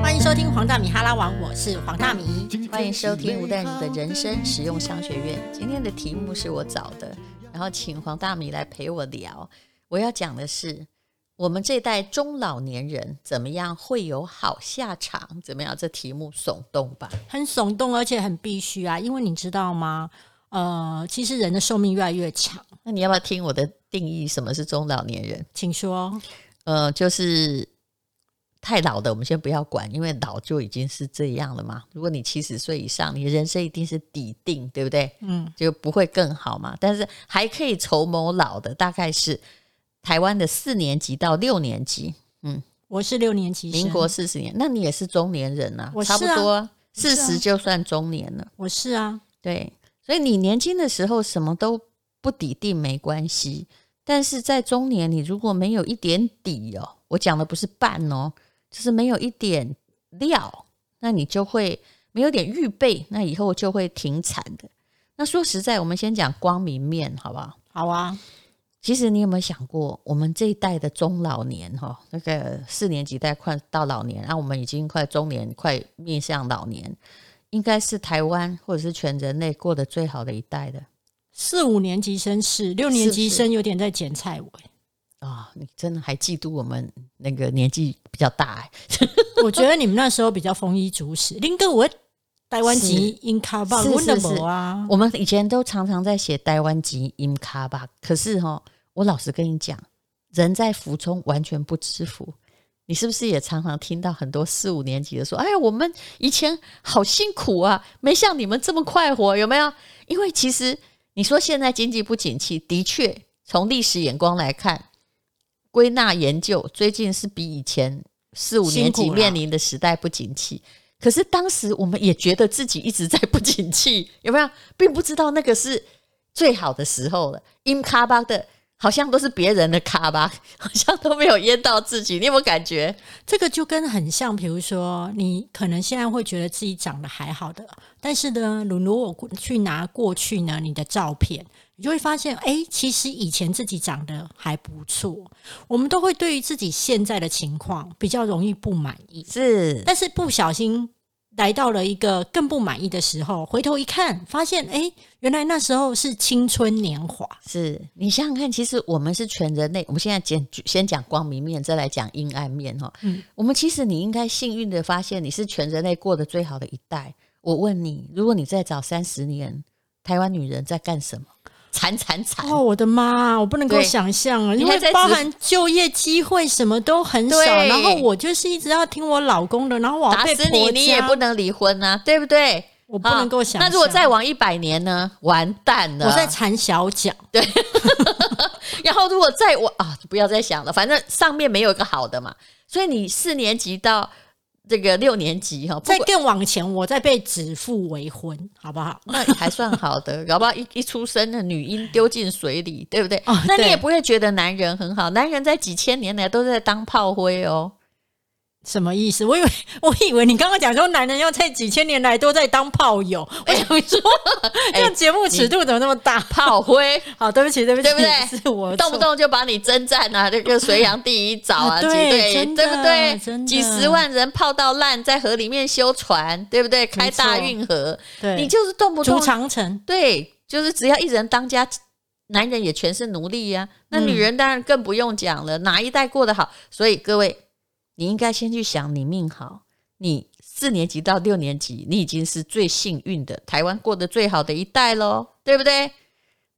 欢迎收听黄大米哈拉王，我是黄大米。欢迎收听吴淡如的人生实用商学院。今天的题目是我找的，然后请黄大米来陪我聊。我要讲的是，我们这代中老年人怎么样会有好下场？怎么样？这题目耸动吧？很耸动，而且很必须啊！因为你知道吗？呃，其实人的寿命越来越长。那你要不要听我的定义？什么是中老年人？请说。呃，就是太老的，我们先不要管，因为老就已经是这样了嘛。如果你七十岁以上，你人生一定是底定，对不对？嗯，就不会更好嘛。但是还可以筹谋老的，大概是。台湾的四年级到六年级，嗯，我是六年级，民国四十年，那你也是中年人呐，差不多四十就算中年了。我是啊，对，所以你年轻的时候什么都不底定没关系，但是在中年，你如果没有一点底哦，我讲的不是半哦，就是没有一点料，那你就会没有点预备，那以后就会停产的。那说实在，我们先讲光明面，好不好？好啊。其实你有没有想过，我们这一代的中老年哈，那个四年级代快到老年，然后我们已经快中年，快面向老年，应该是台湾或者是全人类过得最好的一代的。四五年级生是，六年级生有点在捡菜尾啊！你真的还嫉妒我们那个年纪比较大？我觉得你们那时候比较丰衣足食。林哥，我台湾籍音卡巴，是是是啊！我们以前都常常在写台湾籍音卡巴，可是哈。我老实跟你讲，人在福中完全不知福。你是不是也常常听到很多四五年级的说：“哎呀，我们以前好辛苦啊，没像你们这么快活，有没有？”因为其实你说现在经济不景气，的确从历史眼光来看，归纳研究，最近是比以前四五年级面临的时代不景气。可是当时我们也觉得自己一直在不景气，有没有？并不知道那个是最好的时候了。因卡巴的。好像都是别人的卡吧，好像都没有淹到自己。你有没有感觉？这个就跟很像，比如说，你可能现在会觉得自己长得还好的，但是呢，如如果去拿过去呢你的照片，你就会发现，哎，其实以前自己长得还不错。我们都会对于自己现在的情况比较容易不满意，是，但是不小心。来到了一个更不满意的时候，回头一看，发现哎，原来那时候是青春年华。是你想想看，其实我们是全人类。我们现在先先讲光明面，再来讲阴暗面哈。嗯，我们其实你应该幸运的发现，你是全人类过得最好的一代。我问你，如果你再早三十年，台湾女人在干什么？惨惨惨！哦，我的妈，我不能够想象啊，因为包含就业机会什么都很少，然后我就是一直要听我老公的，然后我打死你，你也不能离婚啊，对不对？我不能够想。那如果再往一百年呢？完蛋了！我在缠小脚。对。然后如果再往啊，不要再想了，反正上面没有一个好的嘛。所以你四年级到。这个六年级哈，再更往前，我再被指腹为婚，好不好？那还算好的，搞不好一 一出生的女婴丢进水里，对不对？哦，那你也不会觉得男人很好，男人在几千年来都在当炮灰哦。什么意思？我以为 我以为你刚刚讲说男人要在几千年来都在当炮友，我想说，这节目尺度怎么那么大？炮灰，好，对不起，对不起，对不对？是我动不动就把你征战啊，这个隋炀帝一早啊，对对不对？几十万人泡到烂，在河里面修船，对不对？开大运河，对，你就是动不动筑长城，对，就是只要一人当家，男人也全是奴隶呀。那女人当然更不用讲了，哪一代过得好？所以各位。你应该先去想，你命好，你四年级到六年级，你已经是最幸运的，台湾过得最好的一代喽，对不对？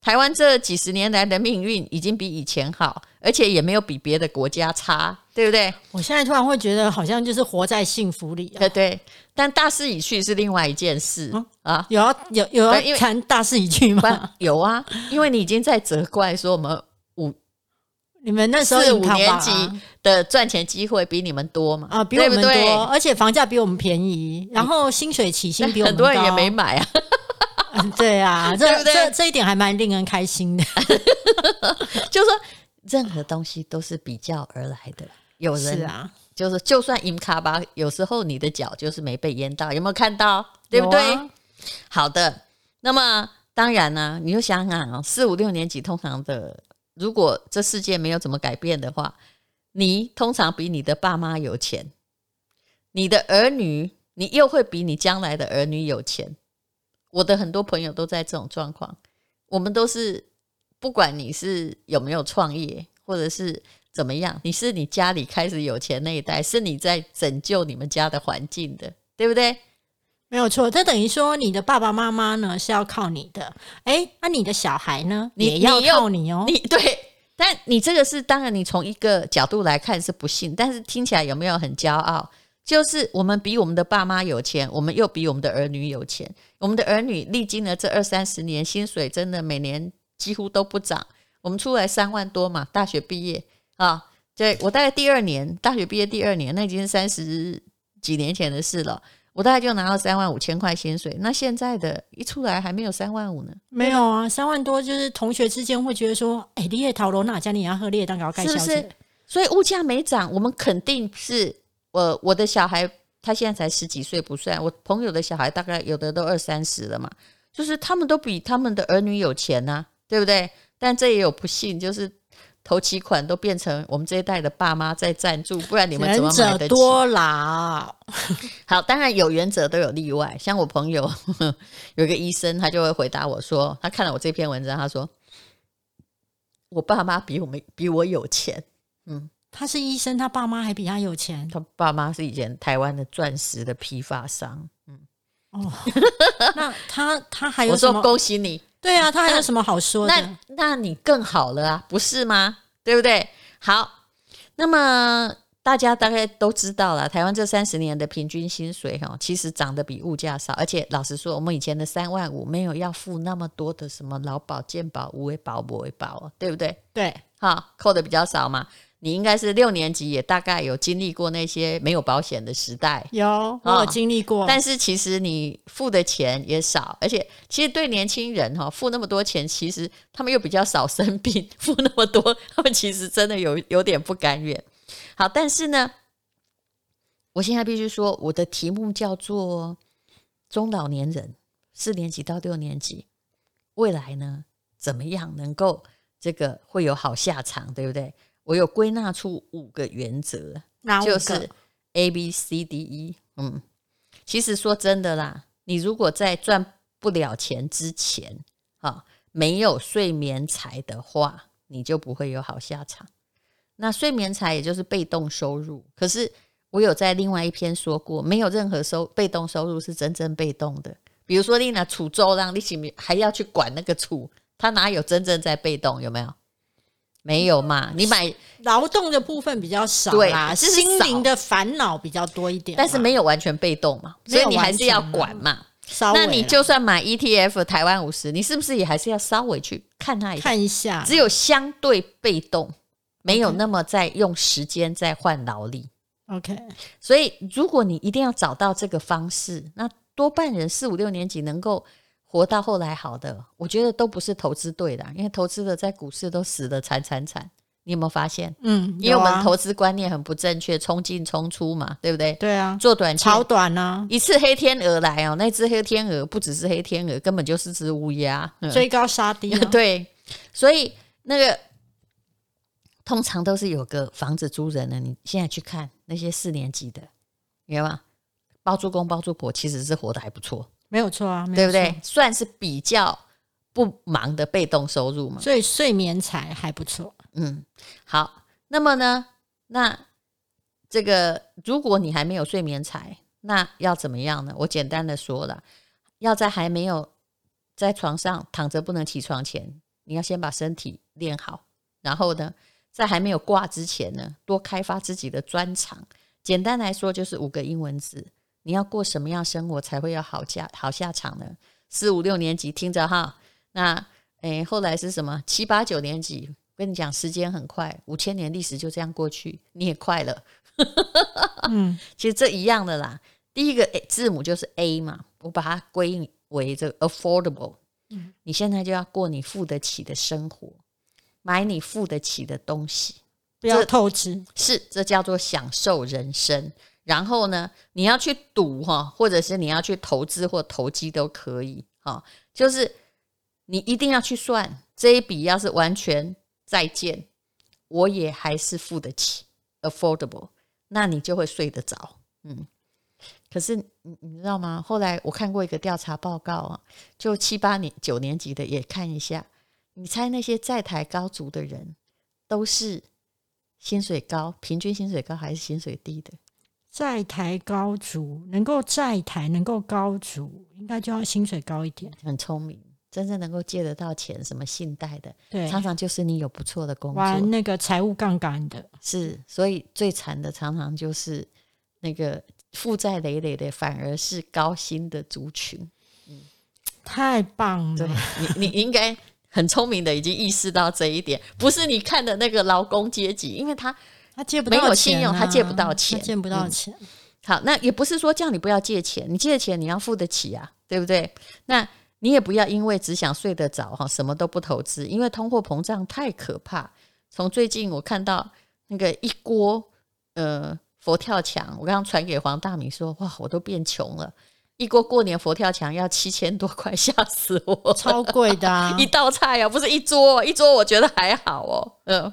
台湾这几十年来的命运已经比以前好，而且也没有比别的国家差，对不对？我现在突然会觉得，好像就是活在幸福里。对对，但大势已去是另外一件事啊。有要有有要谈大势已去吗？有啊，因为你已经在责怪说我们五。你们那时候四五年级的赚钱机会比你们多嘛？啊，比我们多，而且房价比我们便宜，然后薪水起薪比我们多，很多人也没买啊。对啊，这这这一点还蛮令人开心的。就是说，任何东西都是比较而来的。有人啊，就是就算赢卡吧，有时候你的脚就是没被淹到，有没有看到？对不对？好的，那么当然呢，你就想想啊，四五六年级通常的。如果这世界没有怎么改变的话，你通常比你的爸妈有钱，你的儿女你又会比你将来的儿女有钱。我的很多朋友都在这种状况，我们都是不管你是有没有创业，或者是怎么样，你是你家里开始有钱那一代，是你在拯救你们家的环境的，对不对？没有错，这等于说你的爸爸妈妈呢是要靠你的，哎，那你的小孩呢你也要靠你哦。你对，但你这个是当然，你从一个角度来看是不幸，但是听起来有没有很骄傲？就是我们比我们的爸妈有钱，我们又比我们的儿女有钱。我们的儿女历经了这二三十年，薪水真的每年几乎都不涨。我们出来三万多嘛，大学毕业啊，对我大概第二年大学毕业第二年，那已经是三十几年前的事了。我大概就拿到三万五千块薪水，那现在的一出来还没有三万五呢。没有啊，三万多就是同学之间会觉得说，哎，你也讨罗哪家你也要喝烈蛋糕盖小是不是，？所以物价没涨，我们肯定是我我的小孩，他现在才十几岁不算，我朋友的小孩大概有的都二三十了嘛，就是他们都比他们的儿女有钱呐、对不对？但这也有不幸，就是头期款都变成我们这一代的爸妈在赞助，不然你们怎仁么买得起？者多劳，好，当然有原则都有例外。像我朋友 有一个医生，他就会回答我说，他看了我这篇文章，他说我爸妈比我们比我有钱。嗯他是医生，他爸妈还比他有钱他爸妈是以前台湾的钻石的批发商。哦。那他他还有 我说什么？恭喜你，对啊，他还有什么好说那的？那你更好了啊，不是吗？对不对？好，那么大家大概都知道了，台湾这三十年的平均薪水哈，其实涨得比物价少，而且老实说，我们以前的三万五没有要付那么多的什么劳保、健保、无为保、不为保哦，对不对？对，哈，扣的比较少嘛。你应该是六年级，也大概有经历过那些没有保险的时代，有我有经历过，但是其实你付的钱也少，而且其实对年轻人哈、付那么多钱，其实他们又比较少生病，付那么多，他们其实真的有有点不甘愿。好，但是呢，我现在必须说，我的题目叫做中老年人，四年级到六年级，未来呢怎么样能够这个会有好下场，对不对？我有归纳出五个原则，哪五个就是 A B C D E。嗯，其实说真的啦，你如果在赚不了钱之前，哈、没有睡眠财的话，你就不会有好下场。那睡眠财也就是被动收入，可是我有在另外一篇说过，没有任何收被动收入是真正被动的。比如说你拿储粥让你起还要去管那个储，他哪有真正在被动？有没有？没有嘛？你买劳动的部分比较少对啦，就是心灵的烦恼比较多一点，但是没有完全被动嘛，所以你还是要管嘛。稍微那你就算买 ETF 台湾五十，你是不是也还是要稍微去看它一下？看一下，只有相对被动，没有那么在用时间在换劳力。OK，所以，如果你一定要找到这个方式，那多半人四五六年级能够活到后来好的，我觉得都不是投资对的，因为投资的在股市都死的惨惨惨。你有没有发现？嗯，因为我们投资观念很不正确，冲进冲出嘛，对不对？对啊，做短线炒短呢，一次黑天鹅来哦，那只黑天鹅不只是黑天鹅，根本就是只乌鸦。嗯追高杀低啊，对，所以那个通常都是有个房子租人的。你现在去看那些四年级的，明白吗？包租公包租婆其实是活得还不错，没有错啊，对不对？？算是比较不忙的被动收入嘛。所以睡眠财还不错，嗯，好，那么呢，那这个如果你还没有睡眠财，那要怎么样呢？我简单的说了，要在还没有在床上躺着不能起床前，你要先把身体练好，然后呢，在还没有挂之前呢，多开发自己的专长。简单来说，就是五个英文字。你要过什么样生活才会有好下好下场呢？四五六年级听着哈，那诶，后来是什么？七八九年级，跟你讲，时间很快，五千年历史就这样过去，你也快了。嗯，其实这一样的啦。第一个字母就是 A 嘛，我把它归为这个 affordable。嗯你现在就要过你付得起的生活，买你付得起的东西，不要透支，是这叫做享受人生。然后呢，你要去赌哈，或者是你要去投资或投机都可以哈。就是你一定要去算这一笔，要是完全再见，我也还是付得起。affordable，那你就会睡得着。嗯，可是你你知道吗？后来我看过一个调查报告啊，就七八年九年级的也看一下，你猜那些在台高足的人都是薪水高，平均薪水高还是薪水低的？在台高足能够在台能够高足，应该就要薪水高一点。很聪明，真正能够借得到钱，什么信贷的，对，常常就是你有不错的工作，玩那个财务杠杆的，是，所以最惨的常常就是那个负债累累的，反而是高薪的族群。嗯太棒了。你，你应该很聪明的，已经意识到这一点，不是你看的那个劳工阶级，因为他他借不没有到钱、啊，信用他借不到钱借不到嗯钱。好，那也不是说叫你不要借钱，你借的钱你要付得起啊，对不对？那你也不要因为只想睡得着哈，什么都不投资，因为通货膨胀太可怕。从最近我看到那个一锅呃佛跳墙，我刚刚传给黄大米说，哇，我都变穷了，一锅过年佛跳墙要七千多块，吓死我！超贵的、啊 一道菜啊，不是一桌，一桌我觉得还好哦。嗯，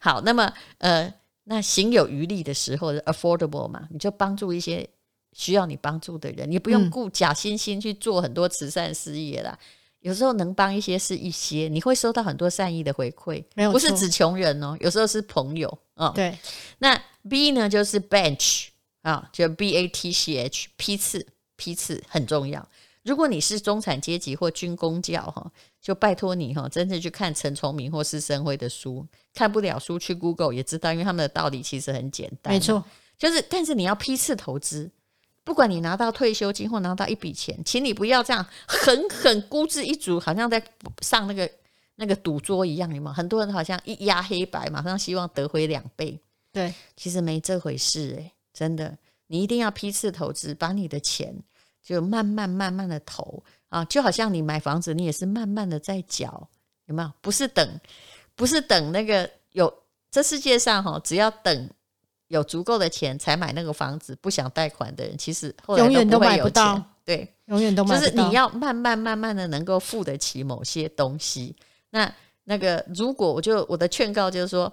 好，那么呃，那行有余力的时候，affordable 嘛，你就帮助一些需要你帮助的人，你不用嗯顾假惺惺去做很多慈善事业啦。有时候能帮一些是一些，你会收到很多善意的回馈，没有不是指穷人哦，有时候是朋友啊。哦对，那 B 呢，就是 bench 啊，就 B A T C H 批次批次很重要。如果你是中产阶级或军工教哈，就拜托你哈，真正去看陈崇明或是生辉的书，看不了书去 Google 也知道，因为他们的道理其实很简单。没，错，就是但是你要批次投资，不管你拿到退休金或拿到一笔钱，请你不要这样狠狠孤注一掷，好像在上那个那个赌桌一样，有吗？很多人好像一压黑白，马上希望得回两倍。对，其实没这回事诶、真的，你一定要批次投资，把你的钱就慢慢慢慢的投啊，就好像你买房子，你也是慢慢的在缴，有没有？不是等，不是等那个有这世界上哈，只要等有足够的钱才买那个房子，不想贷款的人，其实永远都买不到钱，对。永远都买不到。就是你要慢慢慢慢的能够付得起某些东西。那那个，如果我就我的劝告就是说，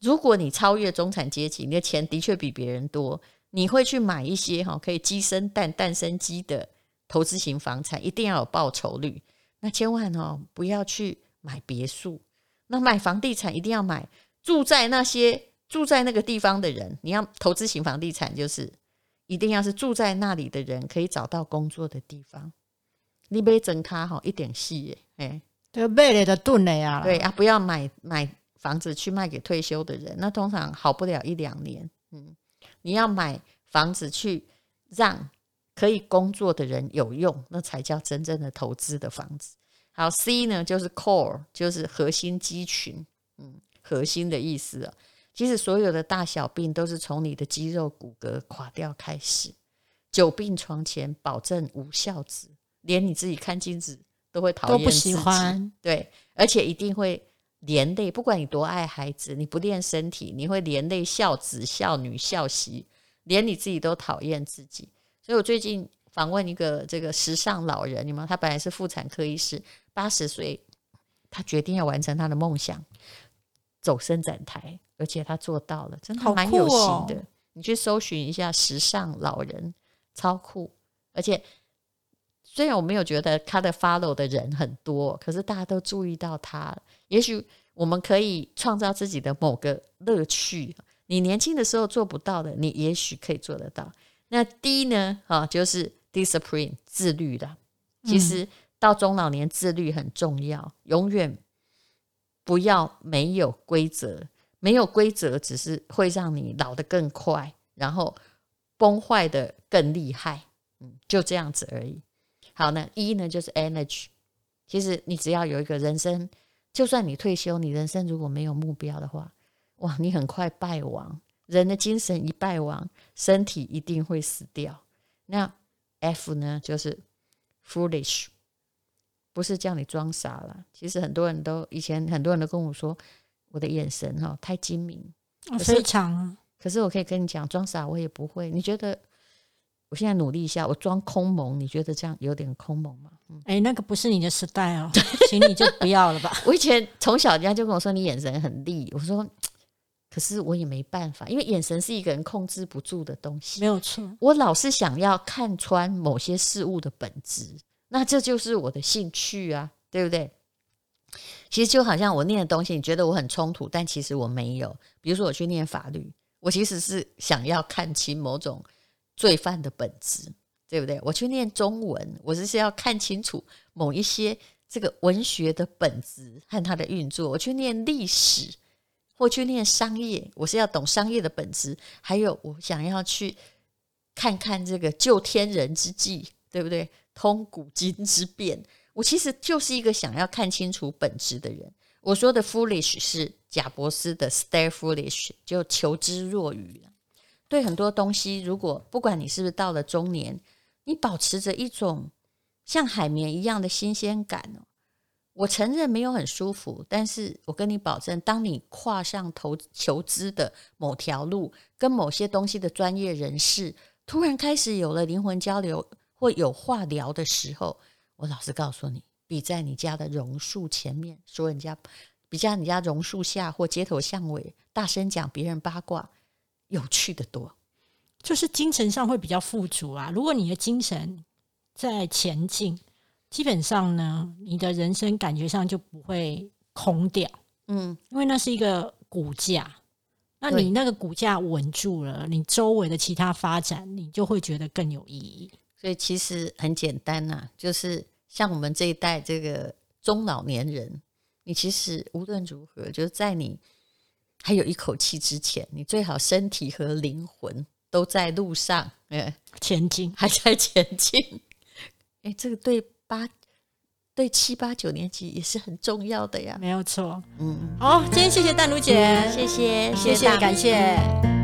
如果你超越中产阶级，你的钱的确比别人多，你会去买一些哈可以鸡生蛋、蛋生鸡的投资型房产，一定要有报酬率。那千万哦不要去买别墅，那买房地产一定要买住在那些住在那个地方的人。你要投资型房地产，就是一定要是住在那里的人可以找到工作的地方。你别整卡哈一点戏耶，哎，对，卖了的炖了呀。对啊，不要买买房子去卖给退休的人，那通常好不了一两年。嗯，你要买房子去让可以工作的人有用，那才叫真正的投资的房子。好，C 呢就是 core，就是核心肌群，嗯，核心的意思啊。其实所有的大小病都是从你的肌肉骨骼垮掉开始。久病床前保证无孝子，连你自己看镜子都会讨厌都不喜欢。对，而且一定会连累，不管你多爱孩子，你不练身体，你会连累孝子、孝女、孝媳，连你自己都讨厌自己。所以我最近访问一个这个时尚老人，你们他本来是妇产科医师，八十岁，他决定要完成他的梦想，走伸展台，而且他做到了，真的蛮有型酷哦的。你去搜寻一下时尚老人，超酷，而且。虽然我没有觉得他的 follow 的人很多，可是大家都注意到他。也许我们可以创造自己的某个乐趣，你年轻的时候做不到的，你也许可以做得到。那第一呢，啊，就是 discipline 自律的。其实到中老年，自律很重要，永远不要没有规则。没有规则只是会让你老得更快，然后崩坏的更厉害。嗯，就这样子而已。好呢，一呢就是 energy。其实你只要有一个人生，就算你退休，你人生如果没有目标的话，哇，你很快败亡。人的精神一败亡，身体一定会死掉。那 F 呢，就是 foolish，不是叫你装傻了。其实很多人都以前很多人都跟我说，我的眼神哈、太精明，非常啊，可是我可以跟你讲，装傻我也不会。你觉得我现在努力一下，我装空蒙，你觉得这样有点空蒙吗？嗯，哎，那个不是你的时代哦 请你就不要了吧。我以前从小人家就跟我说你眼神很利，我说 可是我也没办法，因为眼神是一个人控制不住的东西没。有错。我老是想要看穿某些事物的本质，那这就是我的兴趣啊，对不对？其实就好像我念的东西，你觉得我很冲突，但其实我没有。比如说我去念法律，我其实是想要看清某种罪犯的本质，对不对？我去念中文，我只是要看清楚某一些这个文学的本质和它的运作。我去念历史或去念商业，我是要懂商业的本质，还有我想要去看看这个救天人之际，对不对？通古今之变，我其实就是一个想要看清楚本质的人。我说的 foolish 是贾伯斯的 stay foolish，就求知若愚了。对很多东西，如果不管你是不是到了中年，你保持着一种像海绵一样的新鲜感哦。我承认没有很舒服，但是我跟你保证，当你跨上投求知的某条路，跟某些东西的专业人士突然开始有了灵魂交流或有话聊的时候，我老实告诉你，比在你家的榕树前面说人家，比在你家榕树下或街头巷尾大声讲别人八卦有趣的多。就是精神上会比较富足啊。如果你的精神在前进，基本上呢，你的人生感觉上就不会空掉，嗯，因为那是一个骨架。那你那个骨架稳住了，你周围的其他发展，你就会觉得更有意义。所以其实很简单呐、就是像我们这一代这个中老年人，你其实无论如何，就是在你还有一口气之前，你最好身体和灵魂都在路上，哎，前进，还在前进。哎，这个对八、对七八九年级也是很重要的呀。没有错。嗯，好，今天谢谢淡如姐，谢谢，谢谢，大感谢。